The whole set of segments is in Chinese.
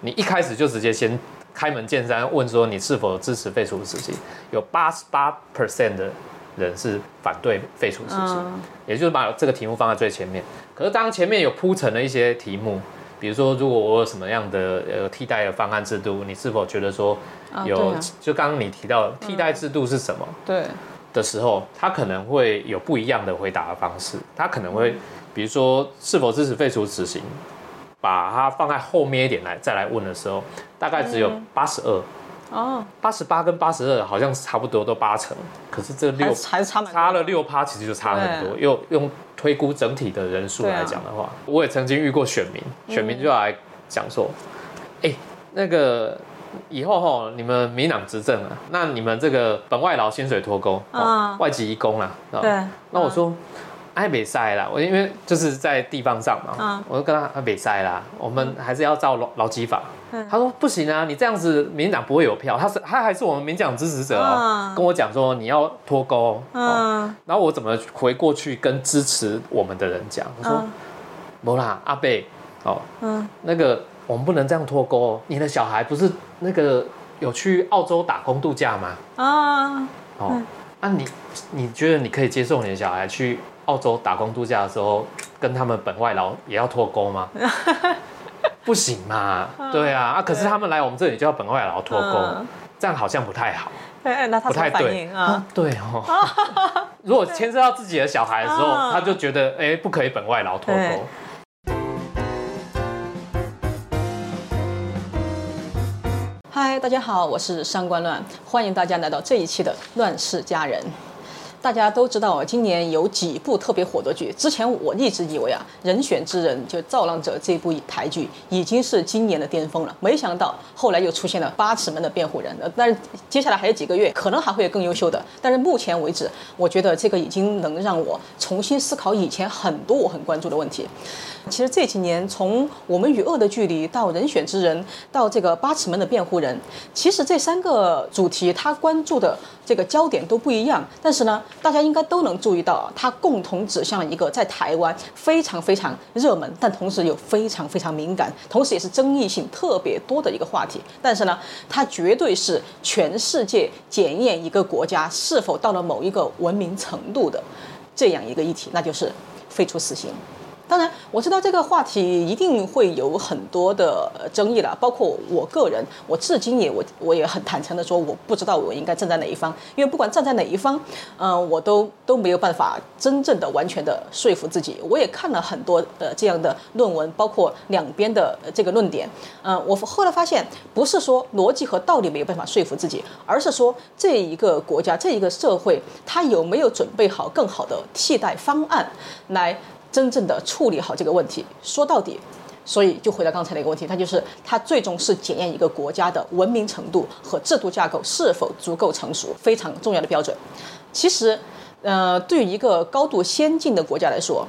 你一开始就直接先开门见山问说你是否支持废除死刑，有八十八 percent 的人是反对废除死刑，嗯也就是把这个题目放在最前面。可是当前面有铺陈了一些题目，比如说如果我有什么样的呃替代的方案制度，你是否觉得说有、就刚刚你提到替代制度是什么？对，的时候，他可能会有不一样的回答的方式。他可能会，比如说是否支持废除死刑，把它放在后面一点来再来问的时候，大概只有八十二、哦，八十八跟八十二好像是差不多都八成，可是这六还是差差了六趴，其实就差很多。又用推估整体的人数来讲的话，我也曾经遇过选民，选民就来讲说，哎、那个。以后哈，你们民党执政啊，那你们这个本外劳薪水脱钩，哦嗯外籍移工啦，哦。对，那我说，哎，北塞啦，我因为就是在地方上嘛，嗯。我就跟他啊北塞啦，我们还是要照劳劳基法。嗯。他说不行啊，你这样子民进党不会有票，他是他还是我们民进党支持者哦，嗯。跟我讲说你要脱钩哦，嗯。然后我怎么回过去跟支持我们的人讲？我说嗯。没啦，阿贝哦，嗯。那个我们不能这样脱钩哦，你的小孩不是那个有去澳洲打工度假吗？啊，哦，那、你你觉得你可以接受你的小孩去澳洲打工度假的时候，跟他们本外劳也要脱钩吗？不行嘛，对啊，啊，可是他们来我们这里就要本外劳脱钩，嗯这样好像不太好，哎，那他不太对啊？对哦。如果牵涉到自己的小孩的时候，嗯他就觉得哎、不可以本外劳脱对钩。嗨，大家好，我是上官乱，欢迎大家来到这一期的《乱世佳人》。大家都知道啊，今年有几部特别火的剧。之前我一直以为啊，《人选之人》就《造浪者》这部台剧已经是今年的巅峰了，没想到后来又出现了《八尺门的辩护人》。呃但是接下来还有几个月，可能还会有更优秀的。但是目前为止，我觉得这个已经能让我重新思考以前很多我很关注的问题。其实这几年，从我们与恶的距离到人选之人，到这个八尺门的辩护人，其实这三个主题他关注的这个焦点都不一样。但是呢，大家应该都能注意到啊，它共同指向一个在台湾非常非常热门，但同时又非常非常敏感，同时也是争议性特别多的一个话题。但是呢，它绝对是全世界检验一个国家是否到了某一个文明程度的这样一个议题，那就是废除死刑。当然，我知道这个话题一定会有很多的争议了，包括我个人，我至今也我我也很坦诚的说，我不知道我应该站在哪一方，因为不管站在哪一方，嗯、我都都没有办法真正的完全的说服自己。我也看了很多呃这样的论文，包括两边的这个论点，嗯、我后来发现，不是说逻辑和道理没有办法说服自己，而是说这一个国家、这一个社会，它有没有准备好更好的替代方案来。真正的处理好这个问题。说到底，所以就回到刚才那个问题，它就是它最终是检验一个国家的文明程度和制度架构是否足够成熟，非常重要的标准。其实，呃，对于一个高度先进的国家来说，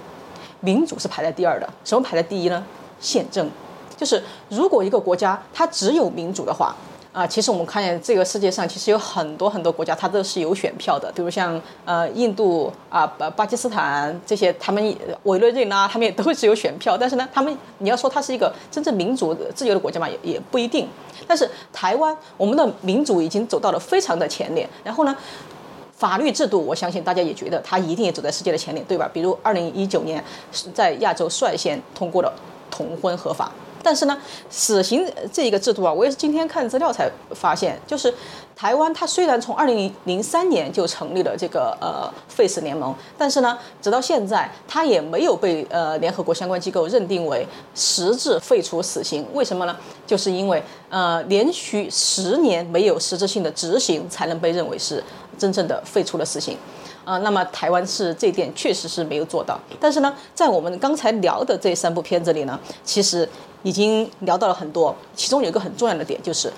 民主是排在第二的。什么排在第一呢？宪政。就是如果一个国家它只有民主的话，啊，其实我们看见这个世界上其实有很多很多国家，它都是有选票的，比如像呃印度啊、巴巴基斯坦这些，他们委内瑞拉他们也都是有选票，但是呢，他们你要说它是一个真正民主自由的国家嘛，也也不一定。但是台湾，我们的民主已经走到了非常的前列，然后呢？法律制度，我相信大家也觉得它一定也走在世界的前列，对吧？比如二零一九年是在亚洲率先通过了同婚合法，但是呢，死刑这一个制度啊，我也是今天看资料才发现，就是台湾它虽然从二零零三年就成立了这个呃废死联盟，但是呢，直到现在它也没有被呃联合国相关机构认定为实质废除死刑。为什么呢？就是因为呃连续十年没有实质性的执行，才能被认为是真正的废除了死刑。啊、那么台湾是这点确实是没有做到，但是呢，在我们刚才聊的这三部片子里呢，其实已经聊到了很多，其中有一个很重要的点就是，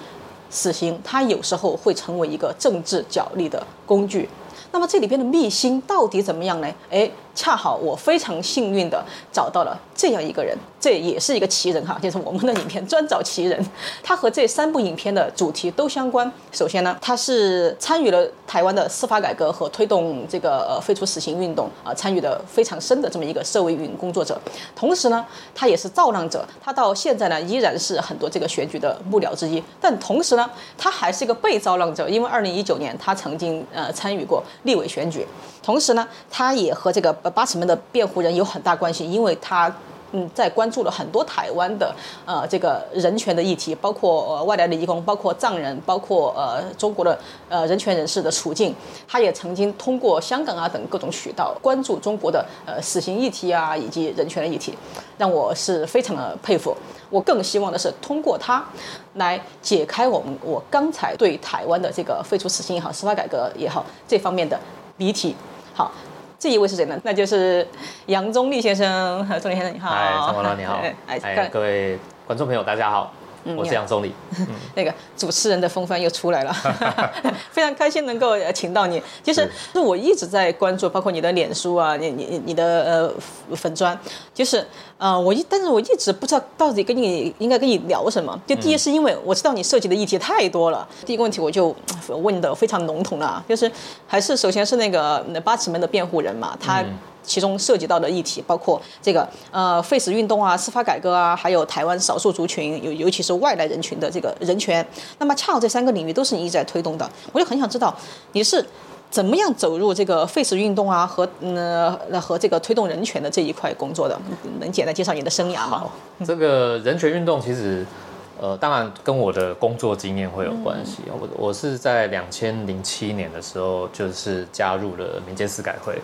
死刑它有时候会成为一个政治角力的工具。那么这里边的秘辛到底怎么样呢？哎，恰好我非常幸运的找到了这样一个人，这也是一个奇人哈，就是我们的影片专找奇人。他和这三部影片的主题都相关。首先呢，他是参与了台湾的司法改革和推动这个呃废除死刑运动啊，参与的非常深的这么一个社会运营工作者。同时呢，他也是造浪者，他到现在呢依然是很多这个选举的幕僚之一。但同时呢，他还是一个被造浪者，因为二零一九年他曾经呃参与过立委选举。同时呢，他也和这个呃八尺门的辩护人有很大关系，因为他嗯在关注了很多台湾的呃这个人权的议题，包括呃外来的移工，包括藏人，包括呃中国的呃人权人士的处境。他也曾经通过香港啊等各种渠道关注中国的呃死刑议题啊以及人权的议题，让我是非常的佩服。我更希望的是通过他来解开我们我刚才对台湾的这个废除死刑也好，司法改革也好这方面的谜题。好，这一位是谁呢？那就是杨宗立先生。钟立先生你好，嗨，张光老你好，哎，各位观众朋友大家好。我是杨总理，那个主持人的风范又出来了，非常开心能够请到你。其实是。我一直在关注，包括你的脸书啊，你你你的呃粉砖，就是呃我一，但是我一直不知道到底跟你应该跟你聊什么。就第一是因为我知道你涉及的议题太多了，第一个问题我就问的非常笼统了，就是还是首先是那个八尺门的辩护人嘛，他。其中涉及到的议题包括这个呃废死运动啊、司法改革啊，还有台湾少数族群，尤尤其是外来人群的这个人权。那么恰好这三个领域都是你一直在推动的，我就很想知道你是怎么样走入这个废死运动啊和呃和这个推动人权的这一块工作的？能简单介绍你的生涯吗？这个人权运动其实呃当然跟我的工作经验会有关系。我我是在两千零七年的时候就是加入了民间司改会。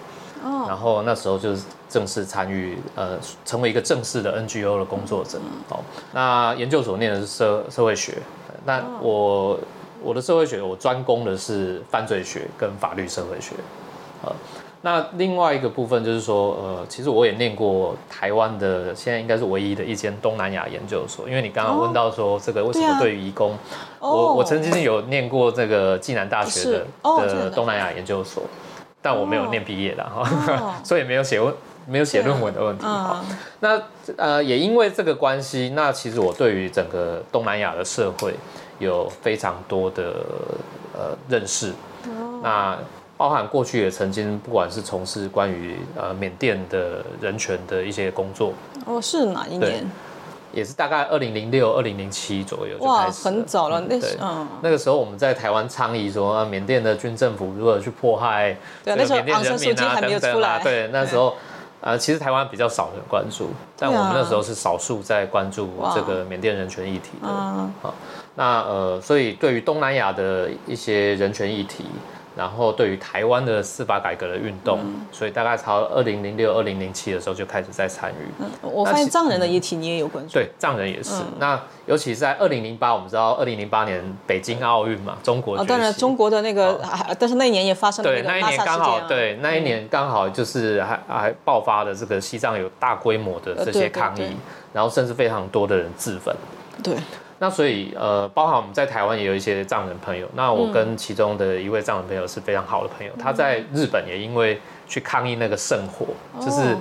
然后那时候就是正式参与，呃，成为一个正式的 NGO 的工作者。哦，那研究所念的是社社会学，那我我的社会学我专攻的是犯罪学跟法律社会学。呃，那另外一个部分就是说，呃，其实我也念过台湾的，现在应该是唯一的一间东南亚研究所。因为你刚刚问到说这个为什么对于移工，我我曾经有念过这个暨南大学的的东南亚研究所。但我没有念毕业的哈，所以没有写问没有写论文的问题哈。那呃也因为这个关系，那其实我对于整个东南亚的社会有非常多的呃认识。那包含过去也曾经不管是从事关于呃缅甸的人权的一些工作。哦，是哪一年？也是大概二零零六、二零零七左右就开始，很早了。那时嗯，那个时候我们在台湾倡议说，啊，缅甸的军政府如何去迫害对那时候民生基还没有出来。对，那时候呃，其实台湾比较少人关注，但我们那时候是少数在关注这个缅甸人权议题的。好，那呃，所以对于东南亚的一些人权议题。然后对于台湾的司法改革的运动，所以大概朝二零零六、二零零七的时候就开始在参与。我发现藏人的议题你也有关注。对，藏人也是。那尤其是在二零零八，我们知道二零零八年北京奥运嘛，中国。哦，当然中国的那个，但是那一年也发生了对，那一年刚好对，那一年刚好就是还还爆发了这个西藏有大规模的这些抗议，然后甚至非常多的人自焚。对。那所以，呃，包含我们在台湾也有一些藏人朋友。那我跟其中的一位藏人朋友是非常好的朋友。他在日本也因为去抗议那个圣火，就是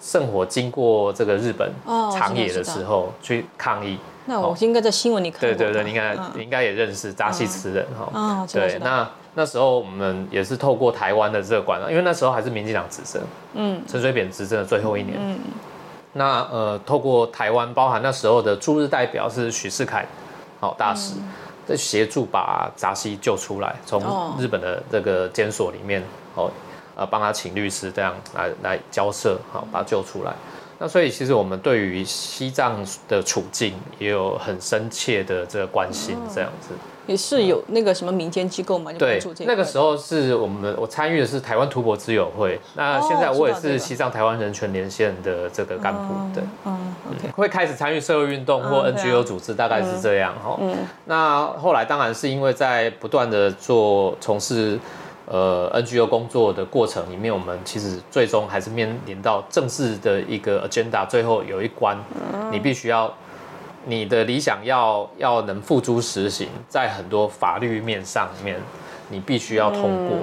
圣火经过这个日本长野的时候去抗议。那我应该在新闻里看对对对，应该应该也认识扎西慈人哈。啊，对。那那时候我们也是透过台湾的这个管道，因为那时候还是民进党执政，嗯，陈水扁执政的最后一年，嗯。那呃，透过台湾，包含那时候的驻日代表是许世凯，好大使，在协助把扎西救出来，从日本的这个监所里面，哦，呃，帮他请律师这样来来交涉，好把他救出来。那所以其实我们对于西藏的处境也有很深切的这个关心，这样子。也是有那个什么民间机构嘛？对，那个时候是我们我参与的是台湾图博之友会。那现在我也是西藏台湾人权连线的这个干部，对，嗯，OK，会开始参与社会运动或 NGO 组织，大概是这样哈。嗯，那后来当然是因为在不断的做从事呃 NGO 工作的过程里面，我们其实最终还是面临到正式的一个 agenda，最后有一关，你必须要。你的理想要要能付诸实行，在很多法律面上面，你必须要通过。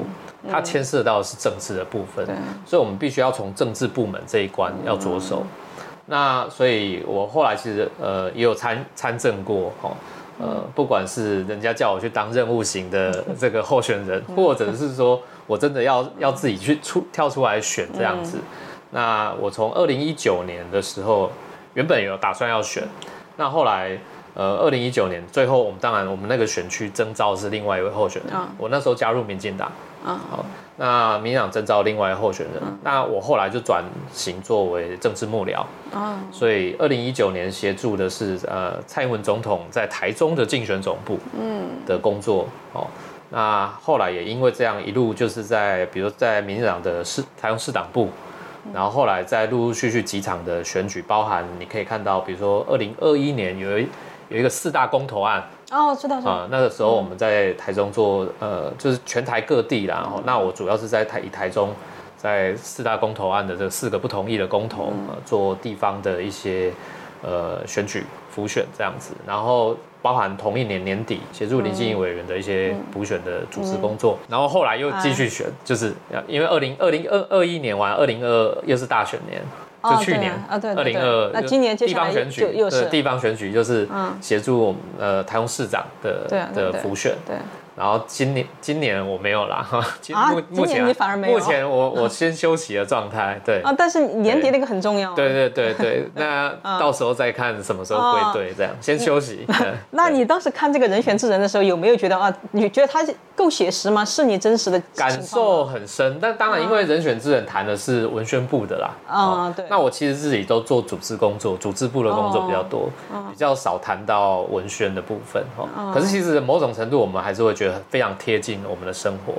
它牵涉到的是政治的部分，所以我们必须要从政治部门这一关要着手。那所以，我后来其实呃也有参参政过，哈，呃，不管是人家叫我去当任务型的这个候选人，或者是说我真的要要自己去出跳出来选这样子。那我从二零一九年的时候，原本有打算要选，那后来呃二零一九年最后我们当然我们那个选区征召是另外一位候选人，我那时候加入民进党，好。那民进党征召另外一候选人，那我后来就转型作为政治幕僚，哦，所以二零一九年协助的是呃蔡英文总统在台中的竞选总部，嗯。的工作，哦，那后来也因为这样一路就是在比如在民进党的市台中市党部，然后后来在陆陆续续几场的选举，包含你可以看到，比如说二零二一年有一有一个四大公投案。哦，知道啊，那个时候我们在台中做，呃，就是全台各地然后那我主要是在台以台中，在四大公投案的这四个不同意的公投，呃，做地方的一些呃选举浮选这样子，然后包含同一年年底协助林静怡委员的一些补选的主持工作，然后后来又继续选，就是因为二零二零二二一年完，二零二又是大选年。就去年啊，对，二零二，那今年地方选举又是地方选举，就是协助我们呃台中市长的的补选。对。然后今年今年我没有啦，啊，目前你反而没有。目前我 我先休息的状态，对。啊，但是年底那个很重要。对对对对，那到时候再看什么时候归队，这样先休息。那你当时看这个人选之人的时候，有没有觉得啊？你觉得他够写实吗？是你真实的感受很深。但当然，因为人选之人谈的是文宣部的啦。啊，对。那我其实自己都做组织工作，组织部的工作比较多，比较少谈到文宣的部分哈。可是其实某种程度，我们还是会觉得非常贴。近我们的生活，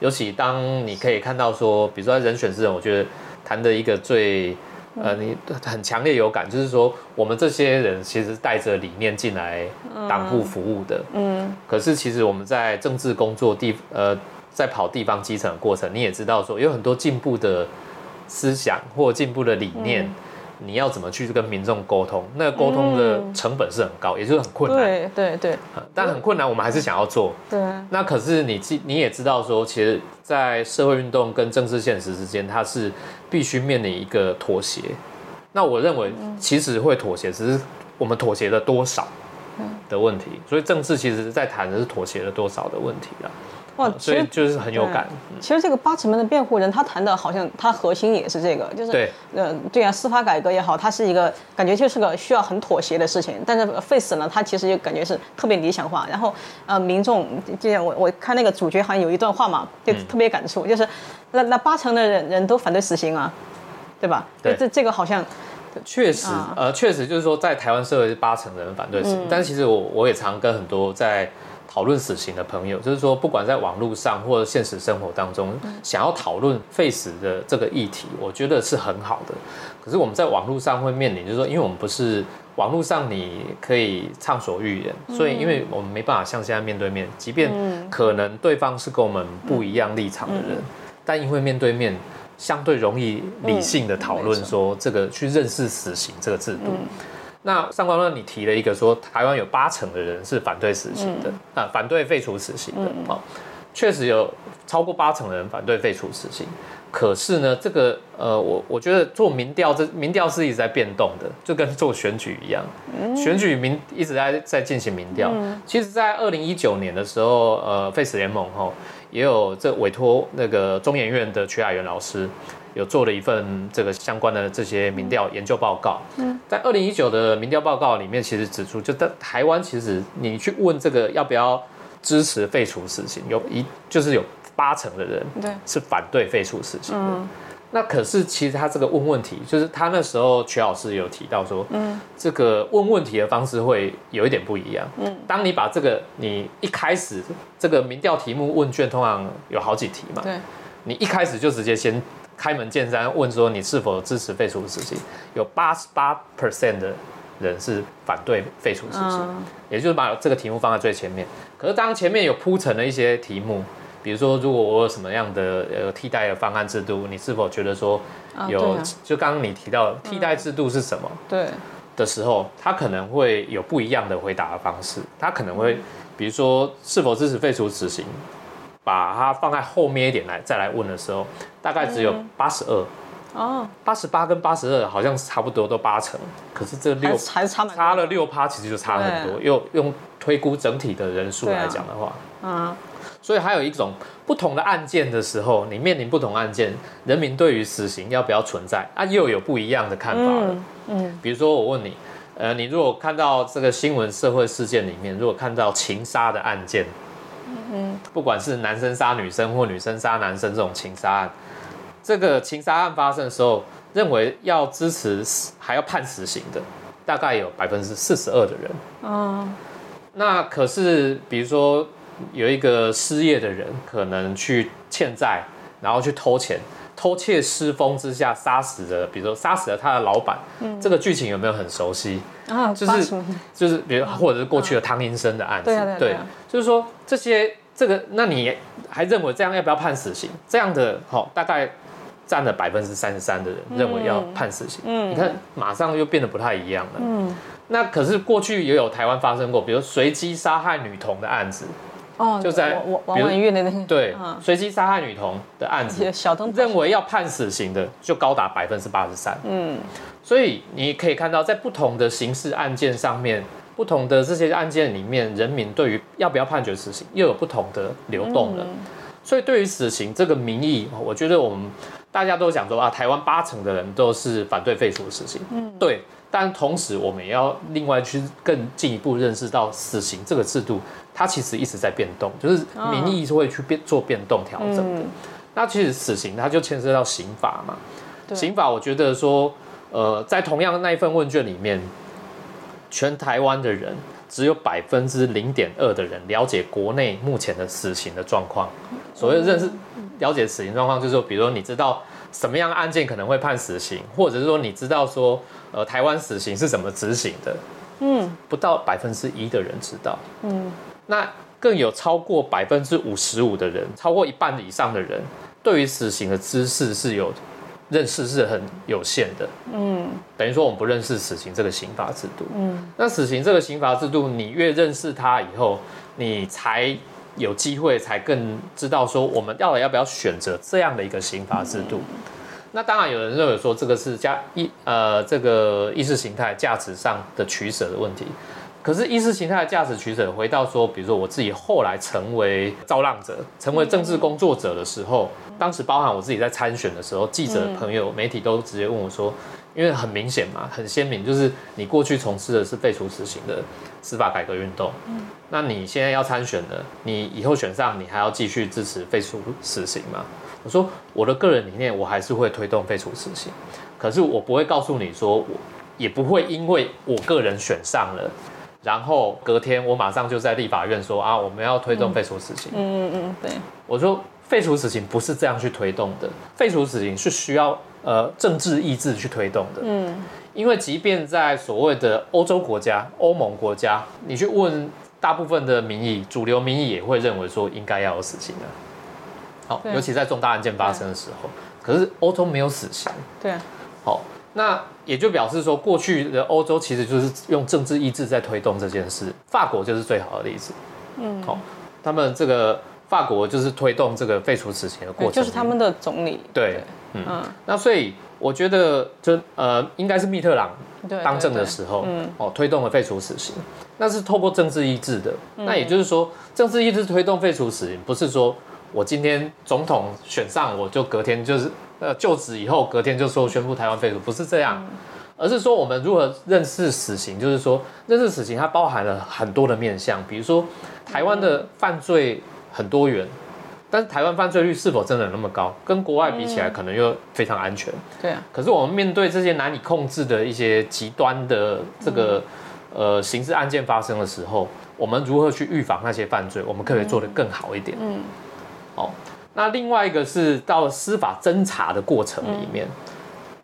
尤其当你可以看到说，比如说人选之人，我觉得谈的一个最呃，你很强烈有感，就是说我们这些人其实带着理念进来党部服务的，嗯，可是其实我们在政治工作地呃，在跑地方基层的过程，你也知道说有很多进步的思想或进步的理念。你要怎么去跟民众沟通？那个沟通的成本是很高，也就是很困难。对对对，但很困难，我们还是想要做。对。那可是你记你也知道说，其实，在社会运动跟政治现实之间，它是必须面临一个妥协。那我认为，其实会妥协，只是我们妥协了多少的问题。所以政治其实在谈的是妥协了多少的问题了。哇，所以就是很有感。其实这个八尺门的辩护人，他谈的好像他核心也是这个，就是对，呃，对啊，司法改革也好，它是一个感觉就是个需要很妥协的事情。但是 face 呢，他其实就感觉是特别理想化。然后呃，民众就像我我看那个主角好像有一段话嘛，就特别感触，就是那那八成的人人都反对死刑啊，对吧？对，这这个好像确实呃，确实就是说在台湾社会是八成的人反对死刑，但其实我我也常跟很多在。讨论死刑的朋友，就是说，不管在网络上或者现实生活当中，想要讨论废死的这个议题，我觉得是很好的。可是我们在网络上会面临，就是说，因为我们不是网络上你可以畅所欲言，所以因为我们没办法像现在面对面，即便可能对方是跟我们不一样立场的人，但因为面对面相对容易理性的讨论，说这个去认识死刑这个制度。那上官论，你提了一个说，台湾有八成的人是反对死刑的，啊，反对废除死刑的，哦，确实有超过八成的人反对废除死刑。可是呢，这个呃，我我觉得做民调，这民调是一直在变动的，就跟做选举一样，选举民一直在在进行民调。其实，在二零一九年的时候，呃，，Face 联盟哈也有这委托那个中研院的曲雅元老师。有做了一份这个相关的这些民调研究报告。嗯，在二零一九的民调报告里面，其实指出，就在台湾，其实你去问这个要不要支持废除死刑，有一就是有八成的人对是反对废除死刑的。那可是其实他这个问问题，就是他那时候曲老师有提到说，嗯，这个问问题的方式会有一点不一样。嗯，当你把这个你一开始这个民调题目问卷通常有好几题嘛，对，你一开始就直接先。开门见山问说你是否支持废除死刑？有八十八 percent 的人是反对废除死刑，也就是把这个题目放在最前面。可是当前面有铺陈了一些题目，比如说如果我有什么样的呃替代的方案制度，你是否觉得说有？就刚刚你提到替代制度是什么？对的时候，他可能会有不一样的回答的方式。他可能会比如说是否支持废除死刑？把它放在后面一点来再来问的时候，大概只有八十二。哦，八十八跟八十二好像差不多都八成，可是这六还是差差了六趴，其实就差很多。又用推估整体的人数来讲的话，嗯，所以还有一种不同的案件的时候，你面临不同案件，人民对于死刑要不要存在啊，又有不一样的看法了。嗯嗯比如说我问你，呃，你如果看到这个新闻社会事件里面，如果看到情杀的案件，嗯，不管是男生杀女生或女生杀男生这种情杀案，这个情杀案发生的时候，认为要支持死还要判死刑的，大概有百分之四十二的人。嗯那可是，比如说有一个失业的人，可能去欠债，然后去偷钱，偷窃失风之下杀死了，比如说杀死了他的老板，嗯这个剧情有没有很熟悉？啊，就是就是比如或者是过去的汤阴生的案子，对啊对啊对啊就是说这些这个，那你还认为这样要不要判死刑？这样的好、大概占了百分之三十三的人认为要判死刑。嗯你看马上又变得不太一样了。嗯那可是过去也有台湾发生过，比如随机杀害女童的案子，哦，就在王王文玉的那个对，嗯随机杀害女童的案子，小灯认为要判死刑的就高达百分之八十三。嗯所以你可以看到，在不同的刑事案件上面，不同的这些案件里面，人民对于要不要判决死刑又有不同的流动了。所以对于死刑这个民意，我觉得我们大家都讲说啊，台湾八成的人都是反对废除死刑。嗯，对。但同时，我们也要另外去更进一步认识到，死刑这个制度，它其实一直在变动，就是民意是会去变做变动调整的。嗯那其实死刑它就牵涉到刑法嘛，刑法我觉得说，呃，在同样的那一份问卷里面，全台湾的人只有百分之零点二的人了解国内目前的死刑的状况。所谓认识了解死刑状况，就是说，比如说你知道什么样的案件可能会判死刑，或者是说你知道说，呃，台湾死刑是怎么执行的，嗯不到百分之一的人知道。嗯那更有超过百分之五十五的人，超过一半以上的人，对于死刑的知识是有认识是很有限的。嗯等于说我们不认识死刑这个刑罚制度。嗯那死刑这个刑罚制度，你越认识它以后，你才有机会，才更知道说我们到底要不要选择这样的一个刑罚制度。那当然，有人认为说这个是价意呃这个意识形态价值上的取舍的问题。可是意识形态的价值取舍，回到说，比如说我自己后来成为造浪者，成为政治工作者的时候，当时包含我自己在参选的时候，记者朋友、媒体都直接问我说，因为很明显嘛，很鲜明，就是你过去从事的是废除死刑的司法改革运动，那你现在要参选了，你以后选上，你还要继续支持废除死刑吗？我说我的个人理念，我还是会推动废除死刑，可是我不会告诉你说，我也不会因为我个人选上了。然后隔天，我马上就在立法院说啊，我们要推动废除死刑。嗯嗯，对，我说废除死刑不是这样去推动的，废除死刑是需要呃政治意志去推动的。嗯因为即便在所谓的欧洲国家、欧盟国家，你去问大部分的民意，主流民意也会认为说应该要有死刑的。好，对尤其在重大案件发生的时候，可是欧洲没有死刑。对啊，好，那也就表示说，过去的欧洲其实就是用政治意志在推动这件事。法国就是最好的例子。嗯，好，他们这个法国就是推动这个废除死刑的过，程，就是他们的总理，对，嗯，嗯，那所以我觉得就呃，应该是密特朗对，当政的对时候，嗯哦，推动了废除死刑，那是透过政治意志的。那也就是说，政治意志推动废除死刑，不是说我今天总统选上，我就隔天就是呃就职以后，隔天就说宣布台湾废除，不是这样。而是说我们如何认识死刑，就是说认识死刑，它包含了很多的面向，比如说台湾的犯罪很多元，但是台湾犯罪率是否真的那么高？跟国外比起来，可能又非常安全。对啊，可是我们面对这些难以控制的一些极端的这个、呃刑事案件发生的时候，我们如何去预防那些犯罪？我们可不可以做得更好一点？嗯哦，那另外一个是到了司法侦查的过程里面。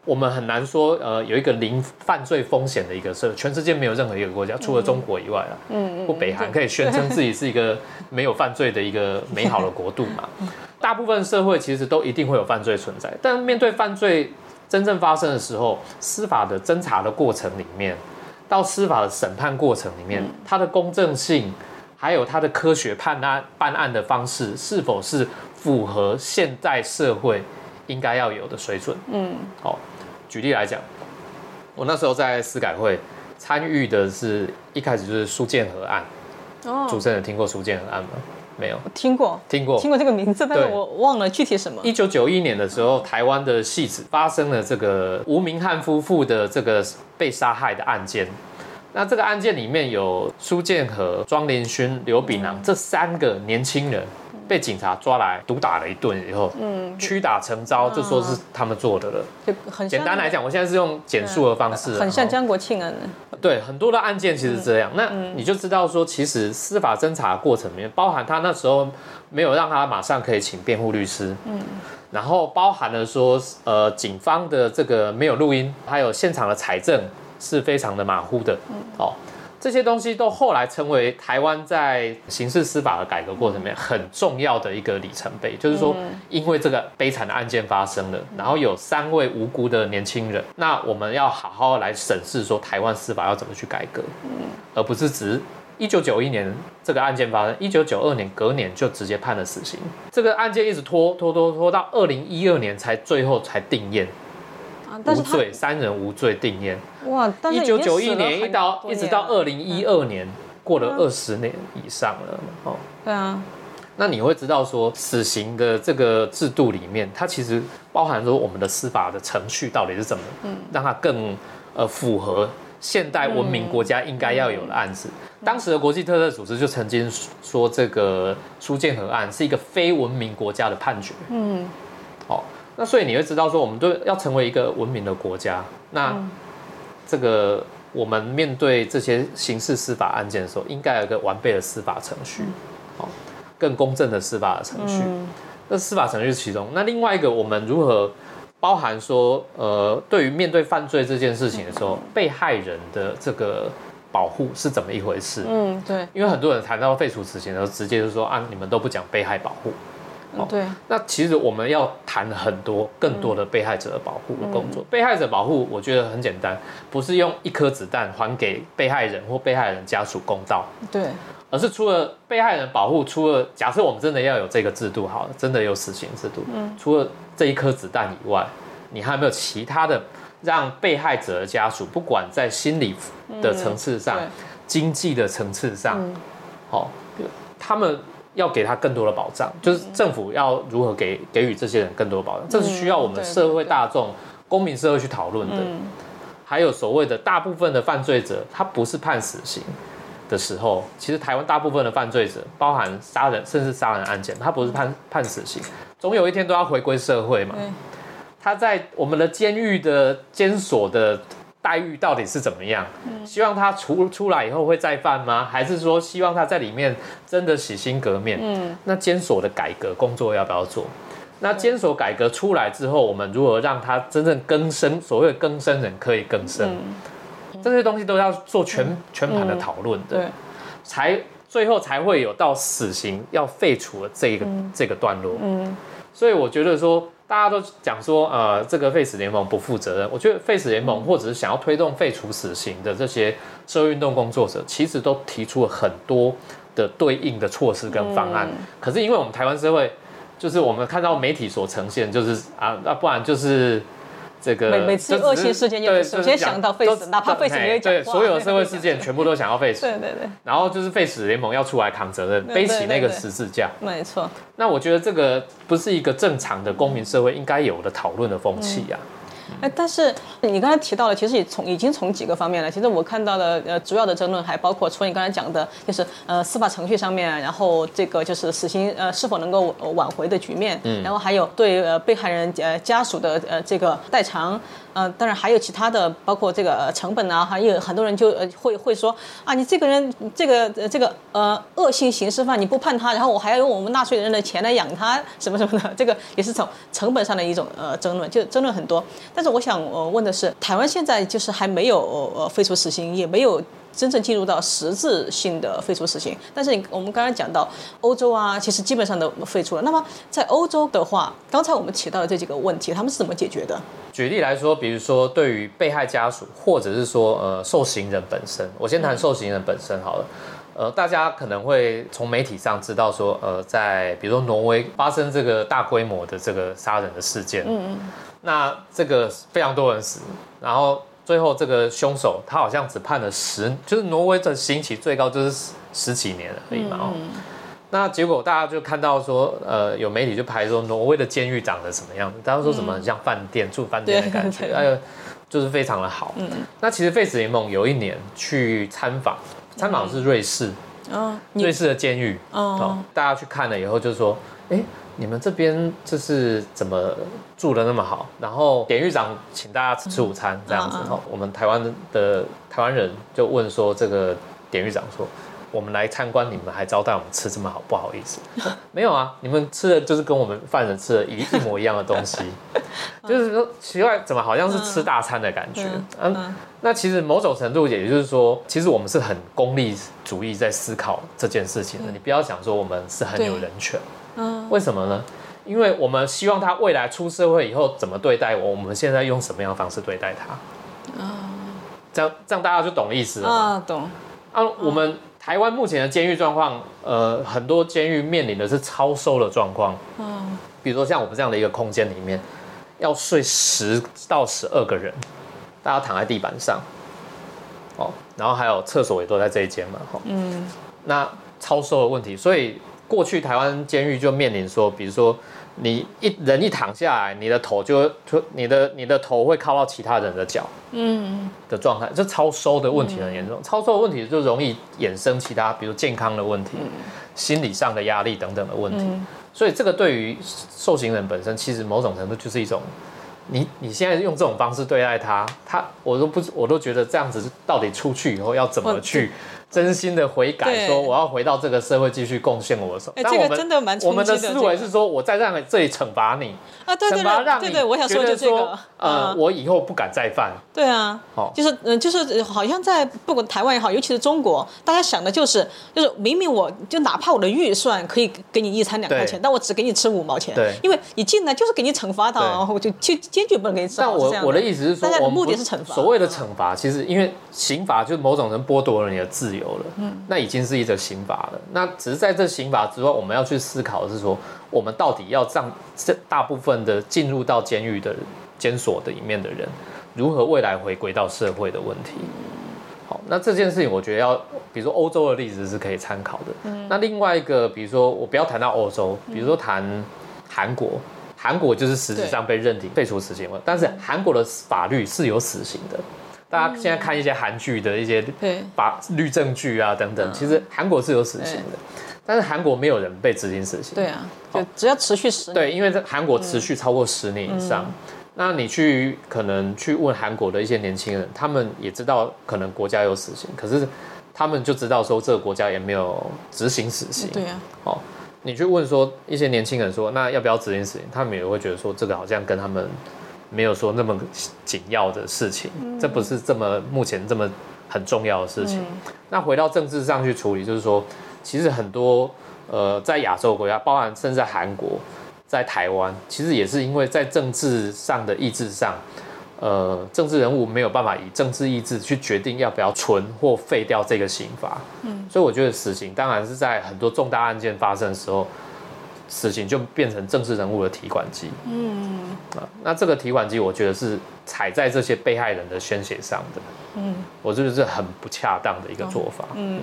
我们很难说，呃，有一个零犯罪风险的一个社，全世界没有任何一个国家，除了中国以外啊，嗯或北韩可以宣称自己是一个没有犯罪的一个美好的国度嘛。大部分社会其实都一定会有犯罪存在，但面对犯罪真正发生的时候，司法的侦查的过程里面，到司法的审判过程里面，它的公正性还有他的科学判案办案的方式是否是符合现代社会应该要有的水准。嗯，好，举例来讲，我那时候在司改会参与的是一开始就是苏建和案，哦主持人有听过苏建和案吗？没有，听过听过。听过这个名字，但是我忘了具体什么。一九九一年的时候，台湾的戏子发生了这个吴明汉夫妇的这个被杀害的案件。那这个案件里面有苏建和、庄连勋、刘炳郎这三个年轻人被警察抓来毒打了一顿以后，嗯，屈打成招，就说是他们做的了。就很像简单来讲，我现在是用简述的方式很像江国庆案的。对，很多的案件其实这样。那你就知道说，其实司法侦查过程里面，包含他那时候没有让他马上可以请辩护律师，嗯，然后包含了说，呃，警方的这个没有录音，还有现场的采证是非常的马虎的，哦。这些东西都后来成为台湾在刑事司法的改革过程里面很重要的一个里程碑，就是说，因为这个悲惨的案件发生了，然后有三位无辜的年轻人，那我们要好好来审视说台湾司法要怎么去改革，而不是只一九九一年这个案件发生，一九九二年隔年就直接判了死刑，这个案件一直拖拖拖拖到二零一二年才最后才定验啊，但无罪，三人无罪定谳。哇，一九九一年一到一直到二零一二年，过了二十年以上了哦。对啊，那你会知道说，死刑的这个制度里面，它其实包含说我们的司法的程序到底是怎么，让它更呃符合现代文明国家应该要有的案子。当时的国际特赦组织就曾经说，这个苏建和案是一个非文明国家的判决。嗯，哦，那所以你会知道说，我们都要成为一个文明的国家，那这个我们面对这些刑事司法案件的时候，应该有一个完备的司法程序，哦，更公正的司法的程序。那司法程序是其中，那另外一个我们如何包含说，呃，对于面对犯罪这件事情的时候，被害人的这个保护是怎么一回事？嗯，对，因为很多人谈到废除死刑的时候，直接就说啊，你们都不讲被害保护。嗯对，那其实我们要谈很多更多的被害者的保护的工作。被害者保护，我觉得很简单，不是用一颗子弹还给被害人或被害人家属公道，对，而是除了被害人保护，除了假设我们真的要有这个制度好了，真的有死刑制度，除了这一颗子弹以外，你还有没有其他的让被害者的家属，不管在心理的层次上、对。经济的层次上，好、他们要给他更多的保障，就是政府要如何给给予这些人更多的保障，这是需要我们对社会大众、公民社会去讨论的。还有所谓的大部分的犯罪者，他不是判死刑的时候，其实台湾大部分的犯罪者，包含杀人甚至杀人案件，他不是判判死刑，总有一天都要回归社会嘛。他在我们的监狱的监所的待遇到底是怎么样？希望他出出来以后会再犯吗？还是说希望他在里面真的洗心革面？嗯，那监所的改革工作要不要做？那监所改革出来之后，我们如何让他真正更生？所谓的更生人可以更生，这些东西都要做全全盘的讨论的，对，才最后才会有到死刑要废除的这一个、这个段落。嗯，所以我觉得说，大家都讲说，呃，这个废死联盟不负责任。我觉得废死联盟或者是想要推动废除死刑的这些社会运动工作者，其实都提出了很多的对应的措施跟方案。可是因为我们台湾社会，就是我们看到媒体所呈现，就是啊，那不然就是。这个每每次恶性事件就是首先想到废死都哪怕废死嘿也会讲对所有的社会事件全部都想要废死，对对对，然后就是废死联盟要出来扛责任，背起那个十字架。没错。那我觉得这个不是一个正常的公民社会应该有的讨论的风气啊。哎，但是你刚才提到了，其实也从已经从几个方面了。其实我看到的呃主要的争论还包括，除了你刚才讲的，就是呃司法程序上面，然后这个就是死刑呃是否能够呃挽回的局面，嗯，然后还有对呃被害人呃家属的呃这个代偿，呃当然还有其他的，包括这个成本啊，还有很多人就会会说啊，你这个人这个这个呃恶性刑事犯你不判他，然后我还要用我们纳税人的钱来养他什么什么的，这个也是从成本上的一种呃争论，就争论很多。但是我想呃问的是，台湾现在就是还没有呃废除死刑，也没有。真正进入到实质性的废除实行，但是你我们刚才讲到欧洲啊，其实基本上都废除了。那么在欧洲的话，刚才我们提到的这几个问题，他们是怎么解决的？举例来说，比如说对于被害家属，或者是说呃受刑人本身，我先谈受刑人本身好了。呃，大家可能会从媒体上知道说，呃，在比如说挪威发生这个大规模的这个杀人的事件，嗯嗯，那这个非常多人死，然后最后这个凶手他好像只判了十，就是挪威的刑期最高就是十十几年而已嘛，哦。那结果大家就看到说，呃，有媒体就拍说挪威的监狱长得什么样子，大家说什么很像饭店住饭店的感觉，还有就是非常的好。嗯。那其实废死联盟有一年去参访，参访是瑞士，哦，瑞士的监狱，哦，大家去看了以后就说，哎，你们这边就是怎么住的那么好？然后典狱长请大家吃午餐这样子，哈，我们台湾的台湾人就问说，这个典狱长说。我们来参观，你们还招待我们吃这么好，不好意思，没有啊，你们吃的就是跟我们犯人吃的一一模一样的东西，就是说奇怪，怎么好像是吃大餐的感觉？嗯，那其实某种程度，也就是说，其实我们是很功利主义在思考这件事情的。你不要想说我们是很有人权，嗯，为什么呢？因为我们希望他未来出社会以后怎么对待我，我们现在用什么样的方式对待他？啊，这样这样大家就懂意思了啊，懂啊，我们。台湾目前的监狱状况，呃，很多监狱面临的是超收的状况。嗯，比如说像我们这样的一个空间里面，要睡十到十二个人，大家躺在地板上，哦，然后还有厕所也都在这一间嘛，哈，嗯，那超收的问题，所以过去台湾监狱就面临说，比如说。你一人一躺下来，你的头就就你的你的头会靠到其他人的脚，嗯，的状态，这超收的问题很严重。超收的问题就容易衍生其他，比如健康的问题、心理上的压力等等的问题。所以这个对于受刑人本身，其实某种程度就是一种，你你现在用这种方式对待他，他我都不我都觉得这样子到底出去以后要怎么去。真心的悔改，说我要回到这个社会继续贡献我的时候。哎，这个真的蛮我们的思维是说，我在让这里惩罚你啊，对对对对对，我想说就这个，呃，我以后不敢再犯。对啊，好，就是嗯，就是好像在不管台湾也好，尤其是中国，大家想的就是，就是明明我就哪怕我的预算可以给你一餐两块钱，但我只给你吃五毛钱。对，因为你进来就是给你惩罚的，我就就坚决不能给你吃。但我我的意思是说，我目的是惩罚。所谓的惩罚，其实因为刑罚就是某种人剥夺了你的自由。有了，嗯，那已经是一则刑法了。那只是在这刑法之外，我们要去思考的是说，我们到底要让这大部分的进入到监狱的监所的一面的人，如何未来回归到社会的问题。好，那这件事情我觉得要，比如说欧洲的例子是可以参考的。嗯，那另外一个，比如说我不要谈到欧洲，比如说谈韩国，韩国就是实质上被认定废除死刑了，但是韩国的法律是有死刑的。大家现在看一些韩剧的一些法律证据啊等等，其实韩国是有死刑的，但是韩国没有人被执行死刑。对啊，就只要持续十年。对，因为在韩国持续超过十年以上，那你去可能去问韩国的一些年轻人，他们也知道可能国家有死刑，可是他们就知道说这个国家也没有执行死刑。对啊，哦，你去问说一些年轻人说那要不要执行死刑，他们也会觉得说这个好像跟他们。没有说那么紧要的事情，这不是这么目前这么很重要的事情。那回到政治上去处理，就是说，其实很多呃，在亚洲国家，包含甚至在韩国、在台湾，其实也是因为在政治上的意志上，呃，政治人物没有办法以政治意志去决定要不要存或废掉这个刑罚。嗯，所以我觉得死刑当然是在很多重大案件发生的时候。死刑就变成政治人物的提款机。嗯啊，那这个提款机，我觉得是踩在这些被害人的宣泄上的。嗯，我觉得是很不恰当的一个做法。嗯。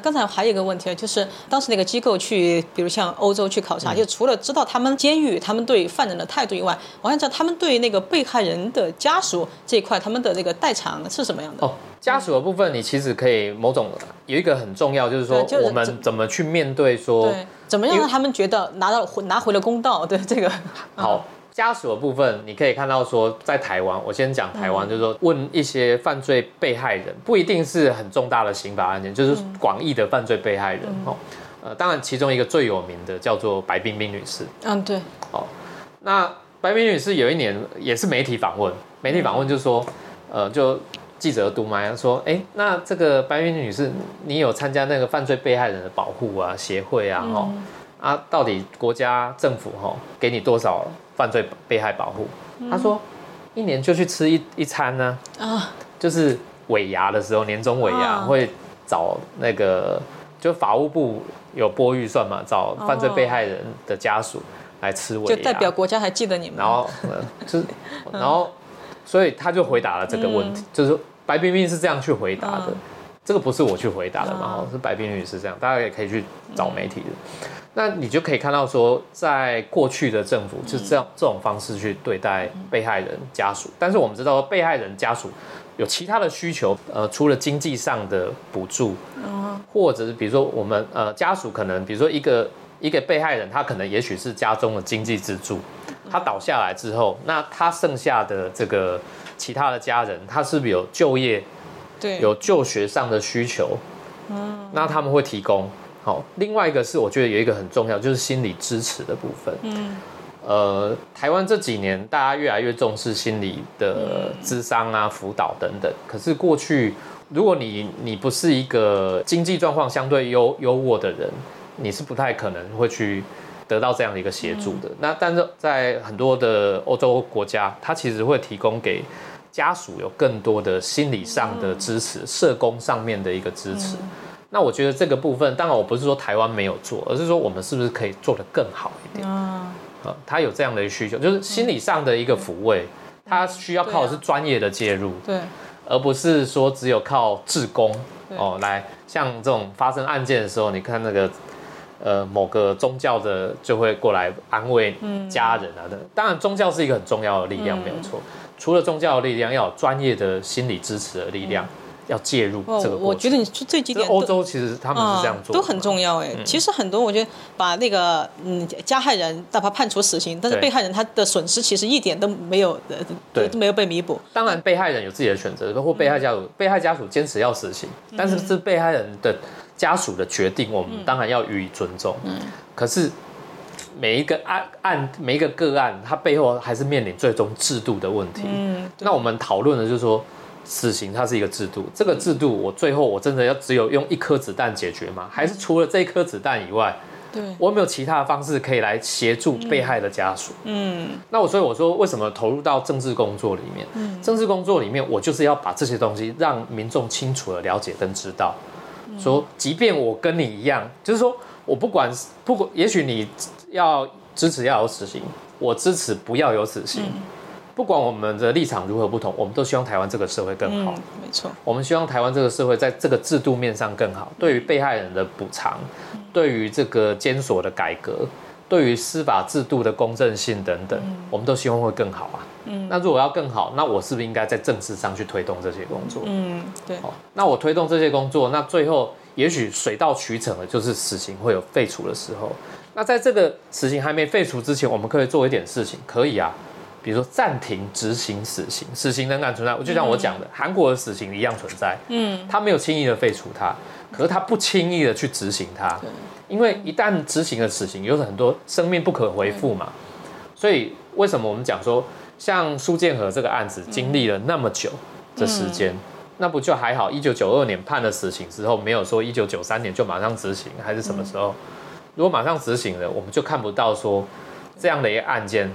刚才还有一个问题啊，就是当时那个机构去，比如像欧洲去考察，就除了知道他们监狱他们对犯人的态度以外，我想知道他们对那个被害人的家属这一块，他们的那个代偿是什么样的？哦，家属的部分，你其实可以某种有一个很重要，就是说我们怎么去面对说，怎么样让他们觉得拿到拿回了公道？对这个好。家属的部分，你可以看到说，在台湾，我先讲台湾，就是说问一些犯罪被害人，不一定是很重大的刑法案件，就是广义的犯罪被害人哦。呃，当然其中一个最有名的叫做白冰冰女士。嗯，对。哦，那白冰女士有一年也是媒体访问，媒体访问就是说，呃，就记者读麦说，哎，那这个白云女士，你有参加那个犯罪被害人的保护啊协会啊？哦，啊，到底国家政府哈给你多少？犯罪被害保护，他说一年就去吃一一餐呢，啊，就是尾牙的时候，年终尾牙会找那个就法务部有拨预算嘛，找犯罪被害人的家属来吃尾就代表牙，国家还记得你们。然后呃就是 然后所以他就回答了这个问题，就是白冰冰是这样去回答的。嗯。这个不是我去回答的嘛，是白冰女士这样，大家也可以去找媒体的。那你就可以看到说，在过去的政府就是这样这种方式去对待被害人家属，但是我们知道被害人家属有其他的需求，呃，除了经济上的补助，或者是比如说我们呃家属可能，比如说一个一个被害人，他可能也许是家中的经济支柱，他倒下来之后，那他剩下的这个其他的家人，他是不是有就业对，有就学上的需求，那他们会提供。好，另外一个是我觉得有一个很重要，就是心理支持的部分。嗯，呃，台湾这几年大家越来越重视心理的咨商啊、辅导等等。可是过去，如果你你不是一个经济状况相对优优渥的人，你是不太可能会去得到这样的一个协助的。那但是在很多的欧洲国家，它其实会提供给家属有更多的心理上的支持，社工上面的一个支持。那我觉得这个部分，当然我不是说台湾没有做，而是说我们是不是可以做得更好一点啊，啊？他有这样的需求，就是心理上的一个抚慰，他需要靠的是专业的介入，对，而不是说只有靠志工哦来。像这种发生案件的时候，你看那个呃某个宗教的就会过来安慰家人啊的。当然，宗教是一个很重要的力量，嗯没有错。除了宗教的力量，要有专业的心理支持的力量，要介入哦这个。我觉得你说这几这点欧洲其实他们是这样做都很重要哎。其实很多我觉得把那个嗯加害人哪怕判处死刑，但是被害人他的损失其实一点都没有呃对都没有被弥补。当然，被害人有自己的选择，包括被害家属，被害家属坚持要死刑，但是是被害人的家属的决定，我们当然要予以尊重。可是每一个案案每一个个案，它背后还是面临最终制度的问题。嗯，那我们讨论的就是说，死刑它是一个制度，这个制度我最后我真的要只有用一颗子弹解决吗？还是除了这一颗子弹以外，对，我有没有其他的方式可以来协助被害的家属？嗯那我所以我说，为什么投入到政治工作里面？嗯政治工作里面，我就是要把这些东西让民众清楚的了解跟知道。说，即便我跟你一样，就是说我不管不管，也许你要支持要有死刑，我支持不要有死刑。不管我们的立场如何不同，我们都希望台湾这个社会更好。嗯，没错，我们希望台湾这个社会在这个制度面上更好，对于被害人的补偿，对于这个监所的改革，对于司法制度的公正性等等，我们都希望会更好啊。嗯，那如果要更好，那我是不是应该在政治上去推动这些工作？嗯对，哦，那我推动这些工作，那最后也许水到渠成的，就是死刑会有废除的时候。那在这个死刑还没废除之前，我们可以做一点事情，可以啊，比如说暂停执行死刑，死刑仍然存在。我就像我讲的，韩国的死刑一样存在，嗯他没有轻易的废除它，可是他不轻易的去执行它对，因为一旦执行了死刑，有很多生命不可回复嘛。所以为什么我们讲说，像苏建和这个案子经历了那么久的时间，那不就还好？一九九二年判了死刑之后，没有说一九九三年就马上执行，还是什么时候？如果马上执行了，我们就看不到说这样的一个案件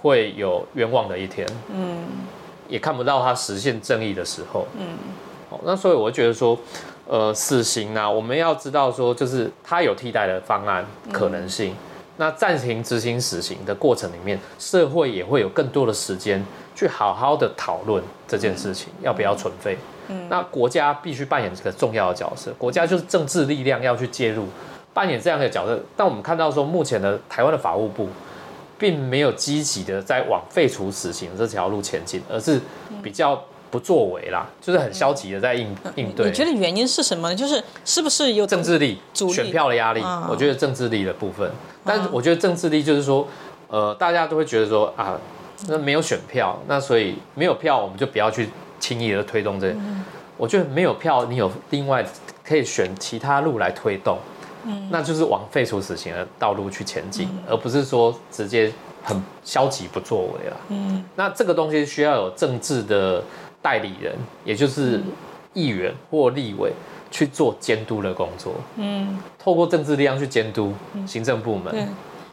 会有冤枉的一天，嗯也看不到他实现正义的时候。嗯，哦，那所以我就觉得说，呃，死刑啊，我们要知道说，就是他有替代的方案可能性。那暂停执行死刑的过程里面，社会也会有更多的时间去好好的讨论这件事情、要不要存废。嗯，那国家必须扮演这个重要的角色，国家就是政治力量要去介入，扮演这样的角色。但我们看到说，目前的台湾的法务部并没有积极的在往废除死刑这条路前进，而是比较不作为啦，就是很消极的在应应对。你觉得原因是什么呢？就是是不是有政治力、选票的压力啊，我觉得政治力的部分，但是我觉得政治力就是说，呃，大家都会觉得说啊，那没有选票，那所以没有票，我们就不要去轻易的推动这。我觉得没有票，你有另外可以选其他路来推动，那就是往废除死刑的道路去前进，而不是说直接很消极不作为了。嗯。那这个东西需要有政治的代理人，也就是议员或立委去做监督的工作，嗯。透过政治力量去监督行政部门。对，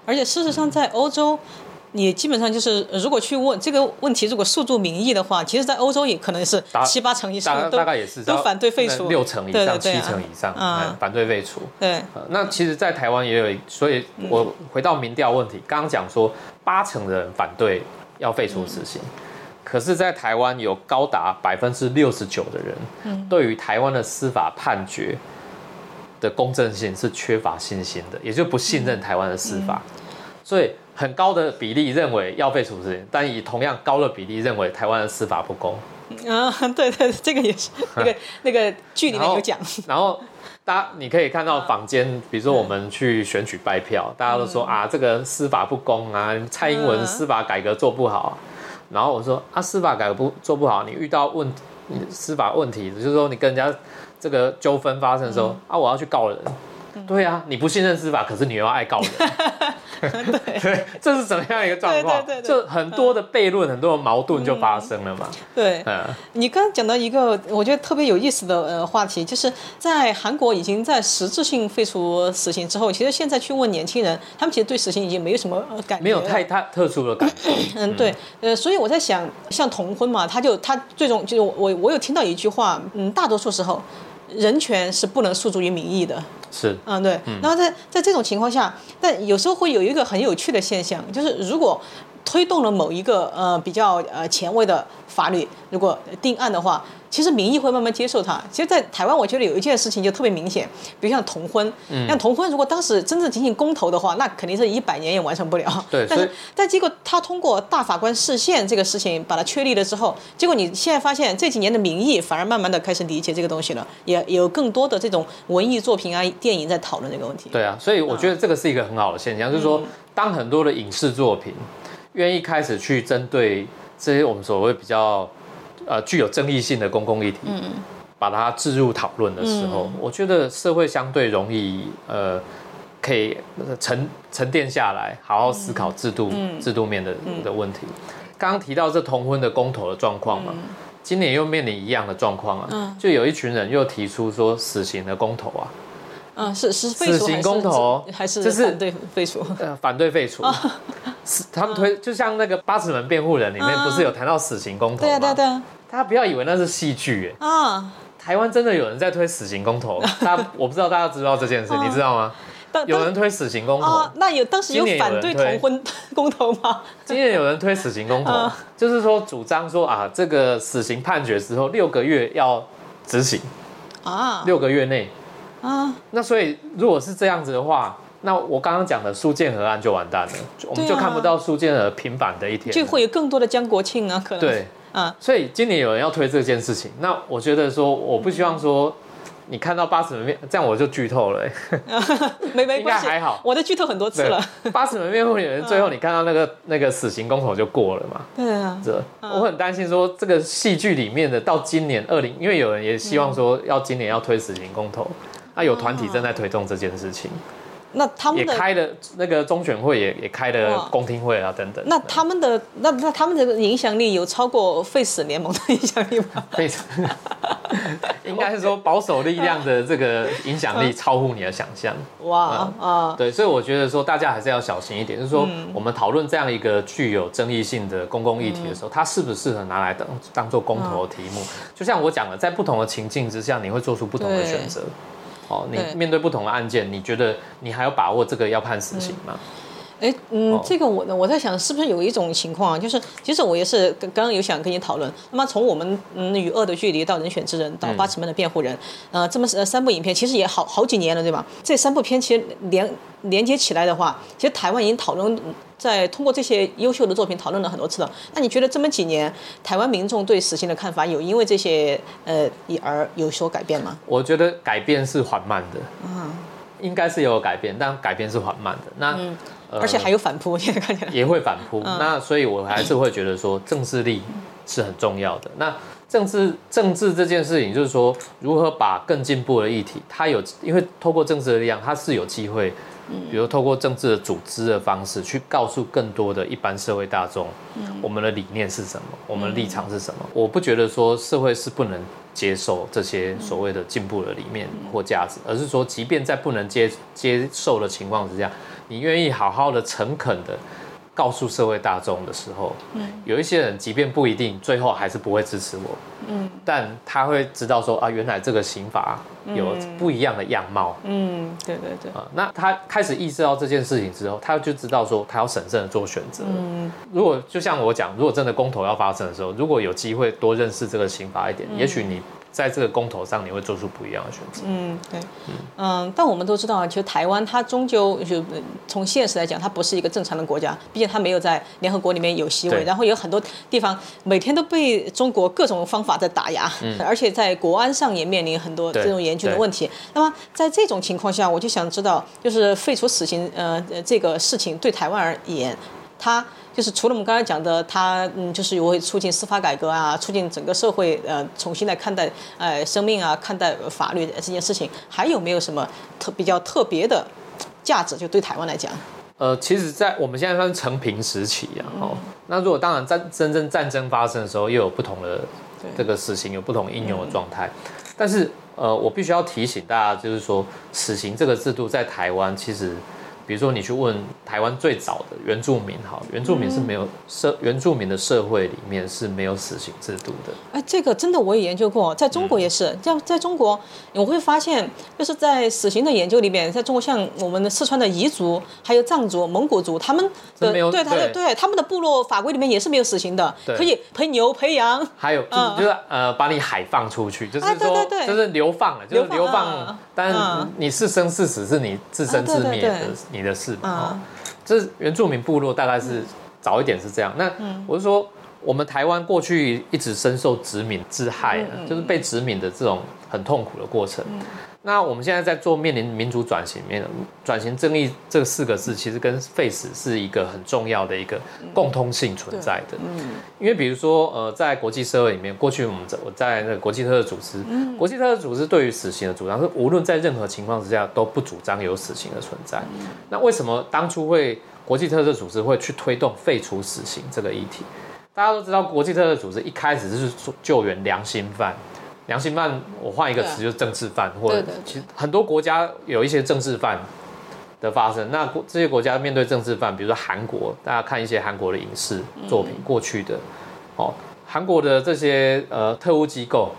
而且事实上在欧洲。你基本上就是如果去问这个问题，如果诉诸民意的话，其实，在欧洲也可能是七八成以上都大概也是都反对废除，六成以上、七对对对啊成以上，嗯嗯反对废除。对，呃那其实，在台湾也有，所以我回到民调问题，刚刚讲说八成的人反对要废除死刑，可是，在台湾有高达百分之六十九的人，对于台湾的司法判决的公正性是缺乏信心的，也就不信任台湾的司法，所以很高的比例认为要废除死刑，但以同样高的比例认为台湾的司法不公。啊，对对，这个也是那个 那个剧里面有讲，然后大家你可以看到坊间，比如说我们去选举拜票，大家都说啊，这个司法不公啊，蔡英文嗯司法改革做不好。然后我说啊，司法改革不做不好，你遇到问你司法问题，就是说你跟人家这个纠纷发生的时候、啊，我要去告人。对啊，你不信任司法，可是你又要爱告人。对，这是怎么样一个状况？对对对对就很多的悖论，很多的矛盾就发生了嘛。对。嗯，你刚刚讲到一个我觉得特别有意思的呃话题，就是在韩国已经在实质性废除死刑之后，其实现在去问年轻人，他们其实对死刑已经没有什么呃感觉了，没有太太特殊的感觉。嗯，对，呃，所以我在想，像同婚嘛，他就他最终就是我我有听到一句话，嗯，大多数时候，人权是不能诉诸于民意的，是，嗯，对。然后在在这种情况下，但有时候会有一个很有趣的现象，就是如果推动了某一个呃比较呃前卫的法律，如果定案的话，其实民意会慢慢接受它。其实，在台湾，我觉得有一件事情就特别明显，比如像同婚，嗯像同婚，如果当时真正进行公投的话，那肯定是一百年也完成不了。对但是但结果他通过大法官释宪这个事情把它确立了之后，结果你现在发现这几年的民意反而慢慢的开始理解这个东西了，也也有更多的这种文艺作品啊、电影在讨论这个问题。对啊，所以我觉得这个是一个很好的现象，就是说，当很多的影视作品愿意开始去针对这些我们所谓比较呃具有争议性的公共议题，把它置入讨论的时候，我觉得社会相对容易呃可以呃沉沉淀下来，好好思考制度、制度面的的问题。刚刚提到这同婚的公投的状况嘛。今年又面临一样的状况啊，就有一群人又提出说死刑的公投啊，嗯，是是废死刑除还是公投还是就是反对废除？呃，反对废除。是他们推，就像那个八尺门辩护人里面不是有谈到死刑公投对啊对啊？对啊大家不要以为那是戏剧，哎，啊！台湾真的有人在推死刑公投。大家我不知道大家知道这件事，你知道吗？当有人推死刑公投啊，，那有当时有反对同婚 公投吗？今年有人推死刑公投嗯，就是说主张说啊，这个死刑判决之后六个月要执行，啊六个月内。啊，那所以如果是这样子的话，那我刚刚讲的苏建和案就完蛋了，就我们就看不到苏建和平反的一天。了。就会有更多的江国庆啊，可能。对，啊，所以今年有人要推这件事情，那我觉得说，我不希望说你看到八十门面，这样我就剧透了、没没关系，还好。我都剧透很多次了。八尺门面会有人最后你看到那个那个死刑公投就过了嘛？对啊，这我很担心说这个戏剧里面的到今年二零，因为有人也希望说要今年要推死刑公投，那有团体正在推动这件事情，那他们的也开了那个中选会也也开了公听会啊等等。那他们的那那他们的影响力有超过废死联盟的影响力吗？非常，应该是说保守力量的这个影响力超乎你的想象。哇啊，对，所以我觉得说大家还是要小心一点，就是说嗯我们讨论这样一个具有争议性的公共议题的时候，它适不适合拿来当当做公投的题目？就像我讲的，在不同的情境之下，你会做出不同的对选择。哦，你面对不同的案件，你觉得你还有把握这个要判死刑吗？哎，嗯哦，这个我呢我在想，是不是有一种情况啊？就是其实我也是刚刚刚有想跟你讨论。那么从我们嗯与恶的距离到人选之人到嗯八尺门的辩护人，呃，这么呃三部影片其实也好好几年了，对吧？这三部片其实连连接起来的话，其实台湾已经讨论。在通过这些优秀的作品讨论了很多次了，那你觉得这么几年台湾民众对死刑的看法有因为这些呃而有所改变吗？我觉得改变是缓慢的，嗯应该是有改变，但改变是缓慢的。那、呃而且还有反扑，现在看起来。也会反扑。那所以我还是会觉得说，政治力是很重要的。那政治政治这件事情，就是说如何把更进步的议题，它有因为透过政治的力量，它是有机会，比如透过政治的组织的方式，去告诉更多的一般社会大众，我们的理念是什么，我们的立场是什么。我不觉得说社会是不能接受这些所谓的进步的理念或价值，而是说，即便在不能接接受的情况之下，你愿意好好的、诚恳的告诉社会大众的时候，嗯，有一些人即便不一定最后还是不会支持我，嗯，但他会知道说啊，原来这个刑法有不一样的样貌，嗯，对对对，啊，那他开始意识到这件事情之后，他就知道说他要审慎的做选择。嗯，如果就像我讲，如果真的公投要发生的时候，如果有机会多认识这个刑法一点，也许你。在这个公投上，你会做出不一样的选择。嗯，对，嗯，但我们都知道，其实台湾它终究就从现实来讲，它不是一个正常的国家，毕竟它没有在联合国里面有席位，然后有很多地方每天都被中国各种方法在打压，而且在国安上也面临很多这种严峻的问题。那么在这种情况下，我就想知道，就是废除死刑，呃，这个事情对台湾而言，它。就是除了我们刚才讲的，它嗯，就是会促进司法改革啊，促进整个社会呃重新来看待呃生命啊，看待法律这件事情，还有没有什么特比较特别的价值？就对台湾来讲，呃，其实，在我们现在算成平时期啊，哦，那如果当然战真正战争发生的时候，又有不同的这个死刑有不同应用的状态，但是呃，我必须要提醒大家，就是说死刑这个制度在台湾其实。比如说，你去问台湾最早的原住民，哈，原住民是没有社，原住民的社会里面是没有死刑制度的。哎，这个真的我也研究过，在中国也是。在在中国，我会发现，就是在死刑的研究里面，在中国像我们的四川的彝族、还有藏族、蒙古族，他们的对他的对他们的部落法规里面也是没有死刑的，可以陪牛陪羊。还有就是呃，把你海放出去，就是说就是流放了，就是流放，但你是生是死是你自生自灭的。你的事哦，这是原住民部落，大概是早一点是这样。那我是说，我们台湾过去一直深受殖民之害，就是被殖民的这种很痛苦的过程。那我们现在在做面临民主转型面转型正义这四个字，其实跟 face 是一个很重要的一个共通性存在的。嗯，因为比如说呃，在国际社会里面，过去我们在我在那个国际特赦组织，国际特赦组织对于死刑的主张是，无论在任何情况之下都不主张有死刑的存在。那为什么当初会国际特赦组织会去推动废除死刑这个议题？大家都知道，国际特赦组织一开始是救援良心犯。良心犯，我换一个词就是政治犯，或者其实很多国家有一些政治犯的发生。那这些国家面对政治犯，比如说韩国，大家看一些韩国的影视作品，过去的哦，韩国的这些呃特务机构，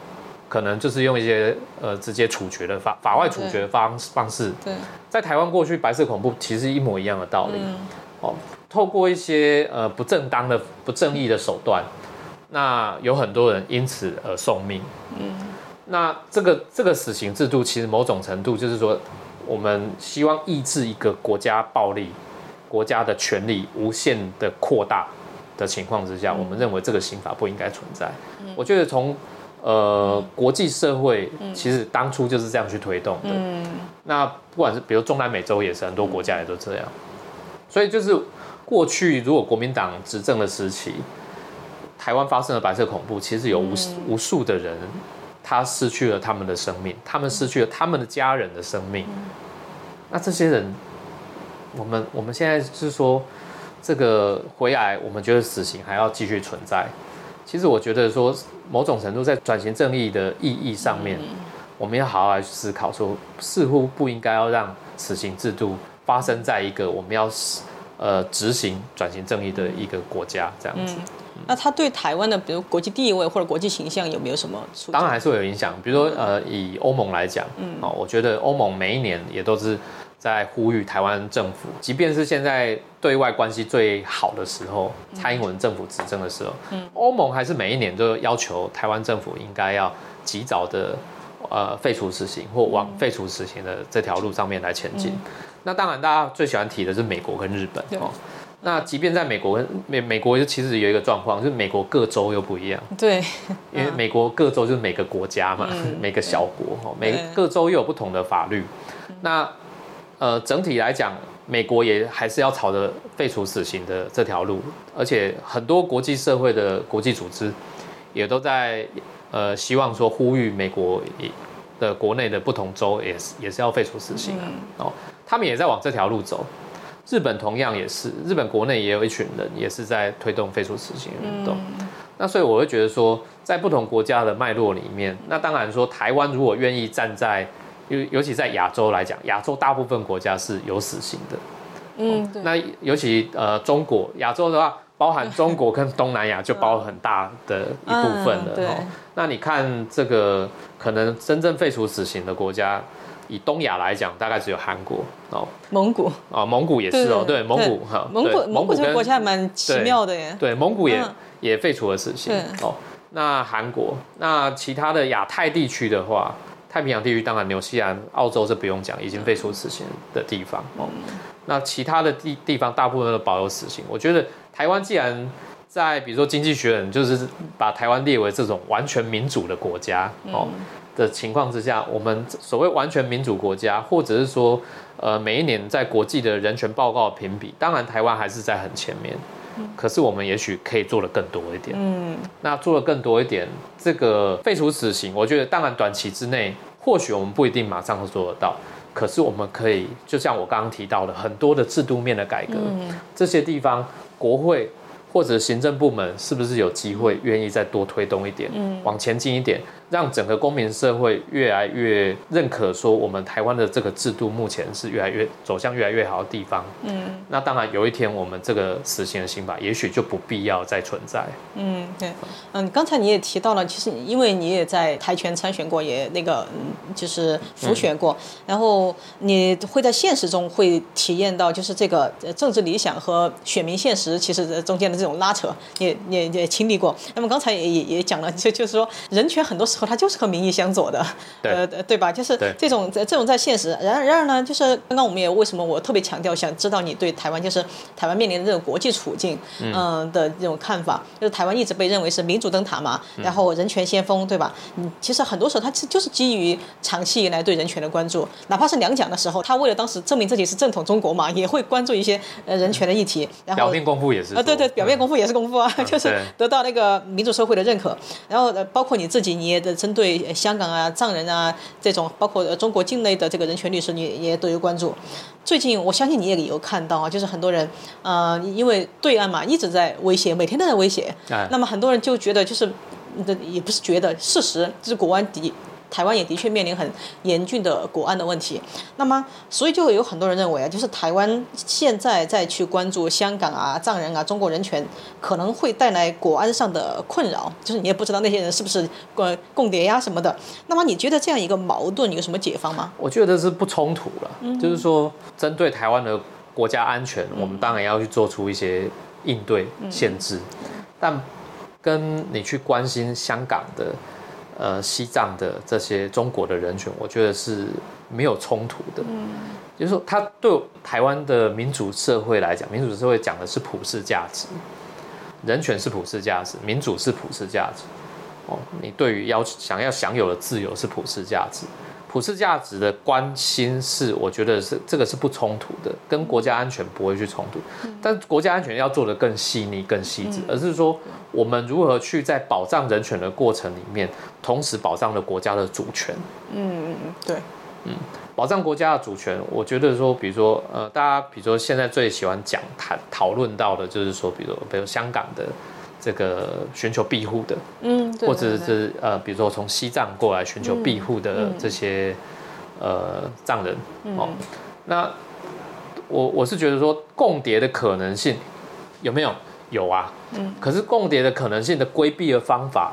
可能就是用一些呃直接处决的法法外处决方方式。对，在台湾过去白色恐怖其实一模一样的道理。哦，透过一些呃不正当的不正义的手段。那有很多人因此而送命。嗯，那这个这个死刑制度，其实某种程度就是说，我们希望抑制一个国家暴力、国家的权力无限的扩大的情况之下，我们认为这个刑法不应该存在。嗯我觉得从呃国际社会，其实当初就是这样去推动的。嗯，那不管是比如中南美洲也是很多国家也都这样，所以就是过去如果国民党执政的时期。台湾发生了白色恐怖，其实有无无数的人，他失去了他们的生命，他们失去了他们的家人的生命。那这些人，我们我们现在是说，这个回来，我们觉得死刑还要继续存在。其实我觉得说，某种程度在转型正义的意义上面，我们要好好来思考，说似乎不应该要让死刑制度发生在一个我们要呃执行转型正义的一个国家这样子。那他对台湾的，比如国际地位或者国际形象有没有什么？当然还是会有影响。比如说，呃，以欧盟来讲，嗯，哦，我觉得欧盟每一年也都是在呼吁台湾政府，即便是现在对外关系最好的时候，蔡英文政府执政的时候，嗯，欧盟还是每一年都要求台湾政府应该要及早的，呃，废除死刑或往废除死刑的这条路上面来前进。那当然，大家最喜欢提的是美国跟日本哦。那即便在美国，美美国其实有一个状况，就是美国各州又不一样。对，因为美国各州就是每个国家嘛，每个小国哈，每各州又有不同的法律。那呃，整体来讲，美国也还是要朝着废除死刑的这条路，而且很多国际社会的国际组织也都在呃希望说呼吁美国的国内的不同州也是也是要废除死刑哦，他们也在往这条路走。日本同样也是，日本国内也有一群人也是在推动废除死刑运动。那所以我会觉得说，在不同国家的脉络里面，那当然说台湾如果愿意站在，尤尤其在亚洲来讲，亚洲大部分国家是有死刑的。嗯，对，那尤其呃中国亚洲的话，包含中国跟东南亚就包很大的一部分了。嗯哦那你看这个可能真正废除死刑的国家，以东亚来讲，大概只有韩国哦，蒙古，啊蒙古也是哦，对蒙古哈，蒙古对蒙古这个国家还蛮奇妙的耶。对，蒙古也、嗯也废除了死刑哦。那韩国，那其他的亚太地区的话，太平洋地区当然纽西兰、澳洲是不用讲，已经废除死刑的地方哦。那其他的地地方大部分都保有死刑。我觉得台湾既然在比如说经济学人就是把台湾列为这种完全民主的国家哦的情况之下，我们所谓完全民主国家，或者是说呃每一年在国际的人权报告评比，当然台湾还是在很前面。可是我们也许可以做的更多一点。嗯，那做的更多一点，这个废除死刑，我觉得当然短期之内，或许我们不一定马上会做得到。可是我们可以，就像我刚刚提到的，很多的制度面的改革，这些地方国会或者行政部门是不是有机会愿意再多推动一点，往前进一点，让整个公民社会越来越认可说我们台湾的这个制度目前是越来越走向越来越好的地方。嗯，那当然有一天我们这个死刑的刑法也许就不必要再存在。嗯，对，嗯，刚才你也提到了，其实因为你也在台拳参选过，也那个嗯就是辅选过，然后你会在现实中会体验到，就是这个呃政治理想和选民现实其实中间的这种拉扯，也也也经历过。那么刚才也也也讲了，就就是说人权很多时候它就是和民意相左的，对呃对吧？就是这种这种在现实，然而然而呢，就是刚刚我们也为什么我特别强调，想知道你对台湾就是台湾面临的这种国际处境，嗯、的这种看法，就是台湾一直被认为是民主灯塔嘛，然后人权先锋，对吧？嗯，其实很多时候它是就是基于长期以来对人权的关注，哪怕是两蒋的时候，他为了当时证明自己是正统中国嘛，也会关注一些呃人权的议题，然后表面功夫也是啊，对对，表面功夫也是功夫啊，就是得到那个民主社会的认可。然后呃，包括你自己，你也的针对呃香港啊、藏人啊这种，包括呃中国境内的这个人权律师，你也也都有关注。最近我相信你也有看到啊，就是很多人，呃，因为对岸嘛一直在威胁，每天都在威胁，哎那么很多人就觉得就是，的也不是觉得，事实就是国安敌。台湾也的确面临很严峻的国安的问题，那么所以就有很多人认为啊，就是台湾现在再去关注香港啊、藏人啊、中国人权，可能会带来国安上的困扰，就是你也不知道那些人是不是呃共谍呀什么的。那么你觉得这样一个矛盾有什么解方吗？我觉得是不冲突了，就是说针对台湾的国家安全，我们当然要去做出一些应对限制，但跟你去关心香港的、呃西藏的这些中国的人权，我觉得是没有冲突的。嗯就是说，他对台湾的民主社会来讲，民主社会讲的是普世价值，人权是普世价值，民主是普世价值。哦，你对于要想要享有的自由是普世价值，普世价值的关心是，我觉得是这个是不冲突的，跟国家安全不会去冲突。但国家安全要做得更细腻、更细致，而是说我们如何去在保障人权的过程里面，同时保障了国家的主权。嗯嗯嗯，对，嗯保障国家的主权，我觉得说，比如说，呃，大家比如说现在最喜欢讲谈讨论到的，就是说，比如比如香港的这个寻求庇护的，嗯，对或者是呃，比如说从西藏过来寻求庇护的这些、呃藏人哦，那我我是觉得说共谍的可能性有没有？有啊，嗯，可是共谍的可能性的规避的方法，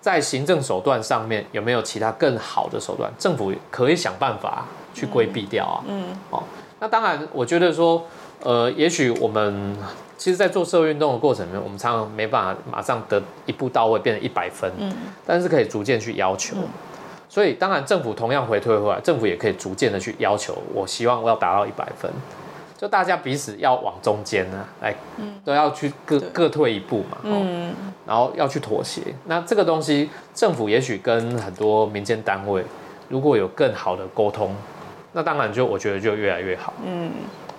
在行政手段上面有没有其他更好的手段？政府可以想办法去规避掉啊，嗯，哦，那当然，我觉得说，呃，也许我们其实，在做社会运动的过程里面，我们常常没办法马上得一步到位变成一百分，嗯，但是可以逐渐去要求。所以，当然，政府同样回退回来，政府也可以逐渐的去要求，我希望我要达到一百分，就大家彼此要往中间呢，来，都要去各各退一步嘛，嗯，然后要去妥协。那这个东西，政府也许跟很多民间单位如果有更好的沟通，那当然就我觉得就越来越好，嗯，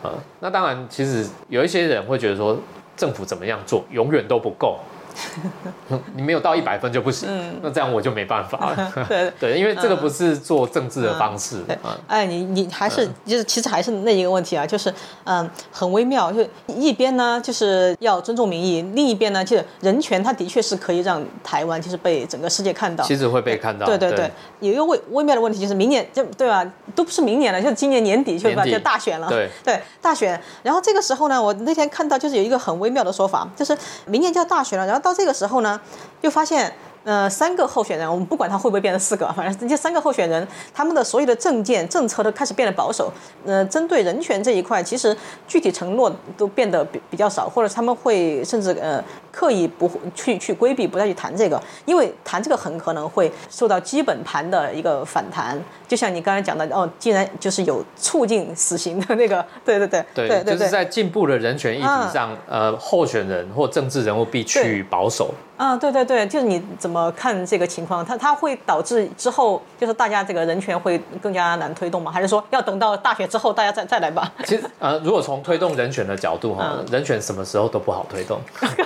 啊，那当然，其实有一些人会觉得说，政府怎么样做永远都不够，你没有到一百分就不行，嗯那这样我就没办法了。对 对，因为这个不是做政治的方式对啊。哎，你你还是就是其实还是那一个问题啊，就是嗯很微妙，就一边呢就是要尊重民意，另一边呢就是人权，它的确是可以让台湾就是被整个世界看到。其实会被看到。对对对，有一个微微妙的问题就是明年就对吧？都不是明年了，就是今年年底就吧？就大选了。对对，大选。然后这个时候呢，我那天看到就是有一个很微妙的说法，就是明年就要大选了，然后到这个时候呢，又发现。呃，三个候选人，我们不管他会不会变成四个，反正这三个候选人，他们的所有的政见、政策都开始变得保守。呃，针对人权这一块，其实具体承诺都变得比比较少，或者他们会甚至呃刻意不去去规避，不再去谈这个，因为谈这个很可能会受到基本盘的一个反弹。就像你刚才讲的，哦，既然就是有促进死刑的那个，对对对对对对，就是在进步的人权议题上，呃，候选人或政治人物必须保守。啊，对对对，就是你怎么看这个情况？它它会导致之后就是大家这个人权会更加难推动吗？还是说要等到大选之后大家再再来吧？其实呃，如果从推动人权的角度哈，人权什么时候都不好推动。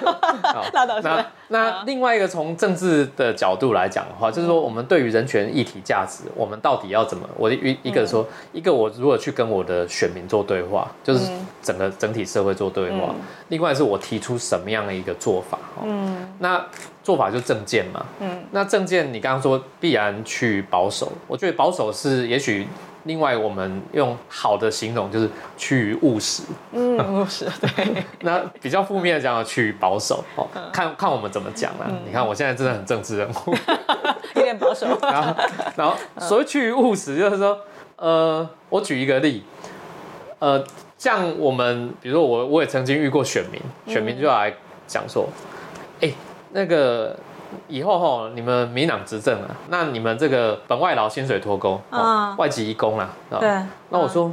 那倒是。那那另外一个从政治的角度来讲的话，就是说我们对于人权议题价值，我们到底要怎么？我一一个说，一个我如果去跟我的选民做对话，就是整个整体社会做对话；另外是我提出什么样的一个做法。嗯，那做法就政见嘛。嗯，那政见你刚刚说必然去保守，我觉得保守是也许。另外，我们用好的形容就是趋于务实。嗯，务实对。那比较负面的讲，趋于保守。哦，看看我们怎么讲啦。你看我现在真的很政治人物，有点保守。然后，然后所谓趋于务实，就是说，呃，我举一个例，呃，像我们，比如说我，我也曾经遇过选民，选民就来讲说，哎，那个。以后吼，你们民党执政啊，那你们这个本外劳薪水脱钩，外籍移工啦，对。那我说，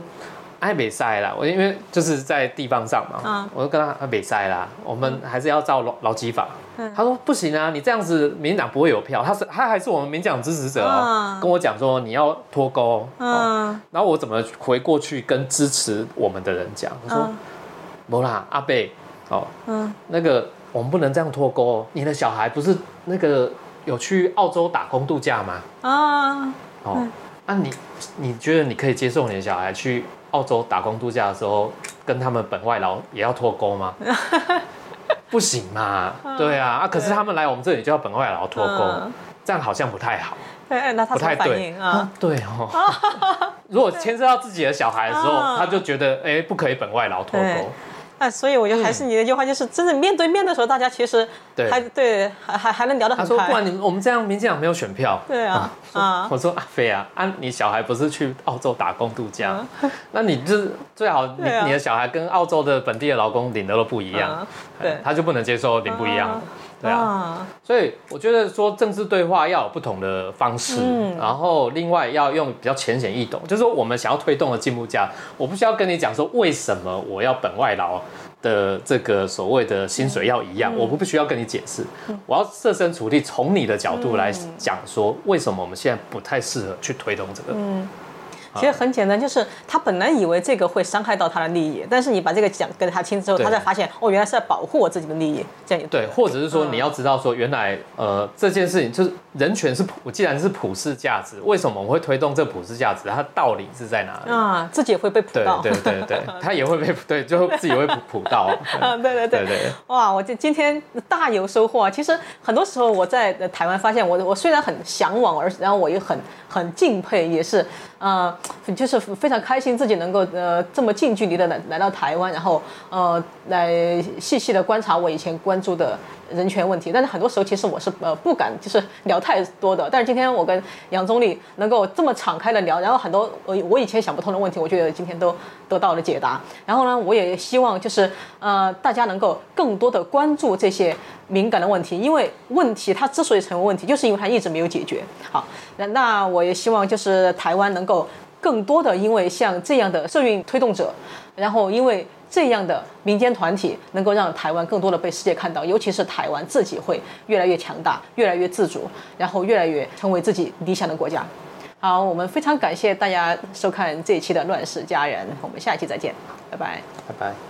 哎，没塞啦，我因为就是在地方上嘛，我就跟他，没塞啦，我们还是要照劳劳基法。他说不行啊，你这样子民党不会有票，他是他还是我们民党支持者哦，跟我讲说你要脱钩。嗯。然后我怎么回过去跟支持我们的人讲？我说，不啦，阿贝，哦，嗯，那个。我们不能这样脱钩。你的小孩不是那个有去澳洲打工度假吗？啊，哦，那你你觉得你可以接受你的小孩去澳洲打工度假的时候，跟他们本外劳也要脱钩吗？不行嘛，对啊，啊，可是他们来我们这里就要本外劳脱钩，这样好像不太好。对，那他不太对啊，对哦。如果牵涉到自己的小孩的时候，他就觉得哎，不可以本外劳脱钩。哎，所以我觉得还是你那句话，就是真正面对面的时候，大家其实还对，还还还能聊得很开。他说：“不然你我们这样，民进党没有选票。”对啊，啊，我说阿飞啊，啊，你小孩不是去澳洲打工度假，那你就是最好，你你的小孩跟澳洲的本地的劳工领的都不一样，对，他就不能接受领不一样。对啊，所以我觉得说政治对话要有不同的方式，然后另外要用比较浅显易懂，就是说我们想要推动的进步价，我不需要跟你讲说为什么我要本外劳的这个所谓的薪水要一样，我不必须要跟你解释，我要设身处地从你的角度来讲说为什么我们现在不太适合去推动这个。其实很简单，就是他本来以为这个会伤害到他的利益，但是你把这个讲给他听之后，他才发现哦，原来是在保护我自己的利益。这样对，或者是说你要知道说，原来呃这件事情就是人权是普，既然是普世价值，为什么我们会推动这普世价值？它道理是在哪里啊？自己也会被普到，对对对对，他 也会被对，就自己会普普到。嗯，对对对对。哇，我今今天大有收获啊！其实很多时候我在台湾发现，我我虽然很向往，而然后我也很很敬佩，也是。呃，就是非常开心自己能够呃这么近距离的来来到台湾，然后呃来细细的观察我以前关注的。人权问题，但是很多时候其实我是呃不敢就是聊太多的。但是今天我跟杨总理能够这么敞开的聊，然后很多我我以前想不通的问题，我觉得今天都得到了解答。然后呢，我也希望就是呃大家能够更多的关注这些敏感的问题，因为问题它之所以成为问题，就是因为它一直没有解决。好，那那我也希望就是台湾能够更多的因为像这样的社运推动者，然后因为。这样的民间团体能够让台湾更多的被世界看到，尤其是台湾自己会越来越强大，越来越自主，然后越来越成为自己理想的国家。好，我们非常感谢大家收看这一期的《乱世佳人》，我们下一期再见，拜拜，拜拜。